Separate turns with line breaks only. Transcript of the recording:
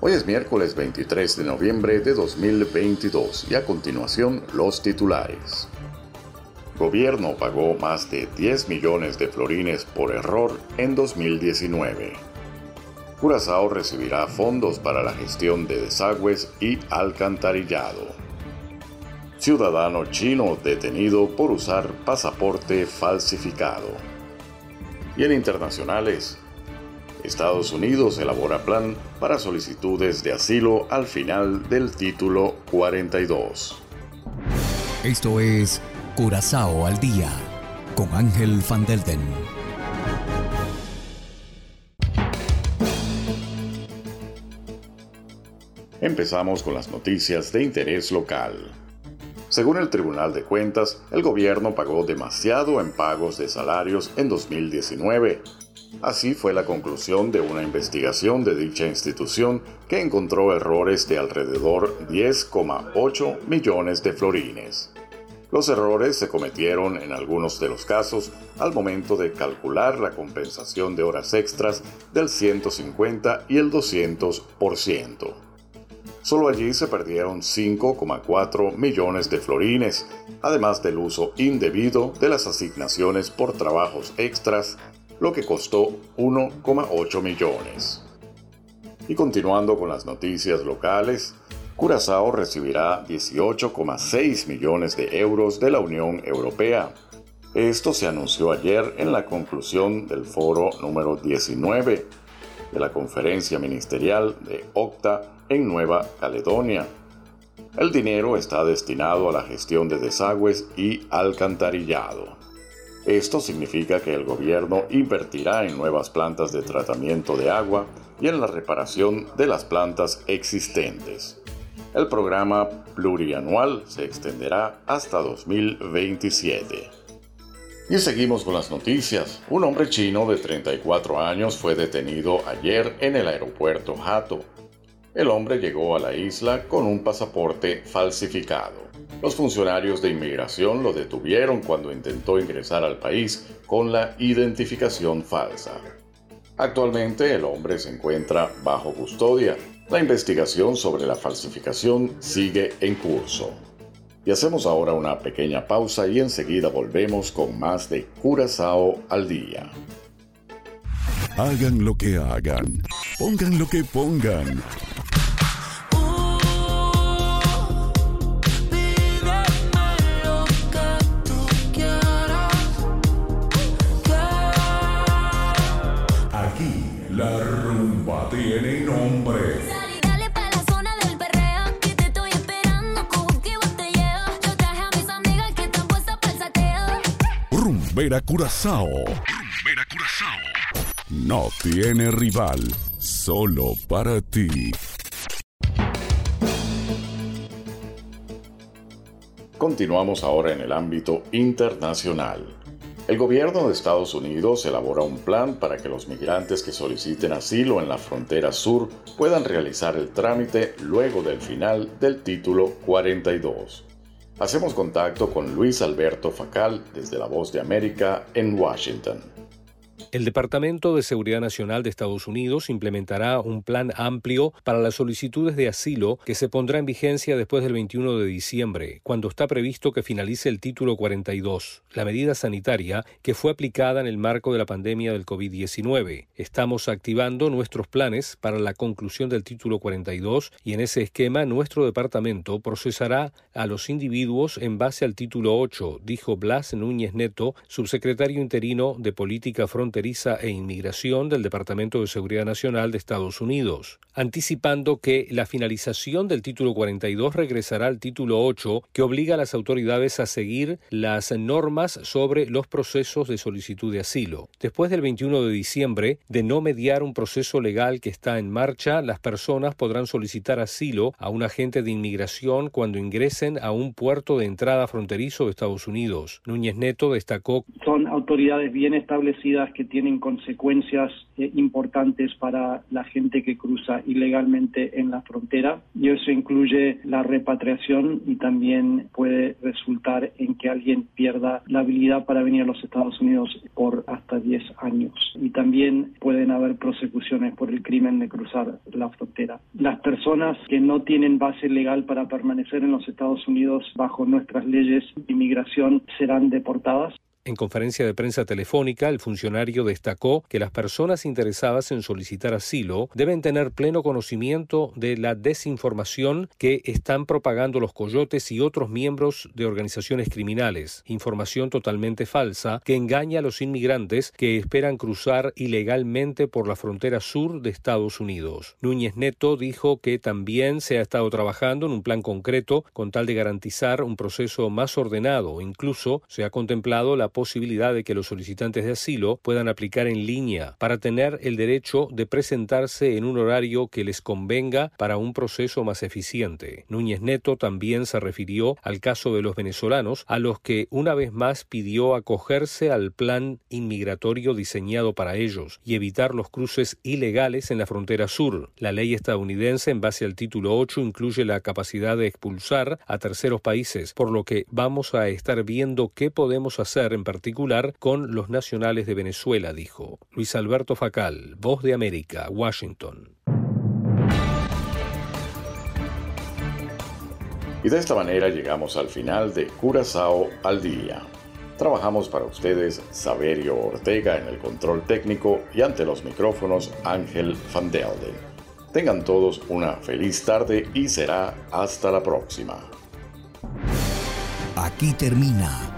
Hoy es miércoles 23 de noviembre de 2022 y a continuación los titulares. Gobierno pagó más de 10 millones de florines por error en 2019. Curazao recibirá fondos para la gestión de desagües y alcantarillado. Ciudadano chino detenido por usar pasaporte falsificado. Y en internacionales, Estados Unidos elabora plan para solicitudes de asilo al final del título 42.
Esto es Curazao al día con Ángel Van Delden.
Empezamos con las noticias de interés local. Según el Tribunal de Cuentas, el gobierno pagó demasiado en pagos de salarios en 2019 Así fue la conclusión de una investigación de dicha institución que encontró errores de alrededor 10,8 millones de florines. Los errores se cometieron en algunos de los casos al momento de calcular la compensación de horas extras del 150 y el 200%. Solo allí se perdieron 5,4 millones de florines, además del uso indebido de las asignaciones por trabajos extras lo que costó 1,8 millones. Y continuando con las noticias locales, Curazao recibirá 18,6 millones de euros de la Unión Europea. Esto se anunció ayer en la conclusión del foro número 19 de la conferencia ministerial de OCTA en Nueva Caledonia. El dinero está destinado a la gestión de desagües y alcantarillado. Esto significa que el gobierno invertirá en nuevas plantas de tratamiento de agua y en la reparación de las plantas existentes. El programa plurianual se extenderá hasta 2027. Y seguimos con las noticias. Un hombre chino de 34 años fue detenido ayer en el aeropuerto Hato. El hombre llegó a la isla con un pasaporte falsificado. Los funcionarios de inmigración lo detuvieron cuando intentó ingresar al país con la identificación falsa. Actualmente el hombre se encuentra bajo custodia. La investigación sobre la falsificación sigue en curso. Y hacemos ahora una pequeña pausa y enseguida volvemos con más de Curazao al día.
Hagan lo que hagan, pongan lo que pongan.
Puestas para el sateo.
Rumbera Curazao. Rumbera Curazao. No tiene rival, solo para ti.
Continuamos ahora en el ámbito internacional. El gobierno de Estados Unidos elabora un plan para que los migrantes que soliciten asilo en la frontera sur puedan realizar el trámite luego del final del título 42. Hacemos contacto con Luis Alberto Facal desde La Voz de América en Washington.
El Departamento de Seguridad Nacional de Estados Unidos implementará un plan amplio para las solicitudes de asilo que se pondrá en vigencia después del 21 de diciembre, cuando está previsto que finalice el título 42, la medida sanitaria que fue aplicada en el marco de la pandemia del COVID-19. Estamos activando nuestros planes para la conclusión del título 42 y en ese esquema nuestro departamento procesará a los individuos en base al título 8, dijo Blas Núñez Neto, subsecretario interino de Política Fronteriza Fronteriza e Inmigración del Departamento de Seguridad Nacional de Estados Unidos, anticipando que la finalización del título 42 regresará al título 8, que obliga a las autoridades a seguir las normas sobre los procesos de solicitud de asilo. Después del 21 de diciembre, de no mediar un proceso legal que está en marcha, las personas podrán solicitar asilo a un agente de inmigración cuando ingresen a un puerto de entrada fronterizo de Estados Unidos. Núñez Neto destacó
autoridades bien establecidas que tienen consecuencias eh, importantes para la gente que cruza ilegalmente en la frontera y eso incluye la repatriación y también puede resultar en que alguien pierda la habilidad para venir a los Estados Unidos por hasta 10 años y también pueden haber prosecuciones por el crimen de cruzar la frontera. Las personas que no tienen base legal para permanecer en los Estados Unidos bajo nuestras leyes de inmigración serán deportadas.
En conferencia de prensa telefónica, el funcionario destacó que las personas interesadas en solicitar asilo deben tener pleno conocimiento de la desinformación que están propagando los coyotes y otros miembros de organizaciones criminales, información totalmente falsa que engaña a los inmigrantes que esperan cruzar ilegalmente por la frontera sur de Estados Unidos. Núñez Neto dijo que también se ha estado trabajando en un plan concreto con tal de garantizar un proceso más ordenado, incluso se ha contemplado la posibilidad de que los solicitantes de asilo puedan aplicar en línea para tener el derecho de presentarse en un horario que les convenga para un proceso más eficiente. Núñez Neto también se refirió al caso de los venezolanos, a los que una vez más pidió acogerse al plan inmigratorio diseñado para ellos y evitar los cruces ilegales en la frontera sur. La ley estadounidense, en base al título 8, incluye la capacidad de expulsar a terceros países, por lo que vamos a estar viendo qué podemos hacer en particular con los nacionales de Venezuela, dijo. Luis Alberto Facal, Voz de América, Washington.
Y de esta manera llegamos al final de Curazao al día. Trabajamos para ustedes Saberio Ortega en el control técnico y ante los micrófonos Ángel Van Delden. Tengan todos una feliz tarde y será hasta la próxima.
Aquí termina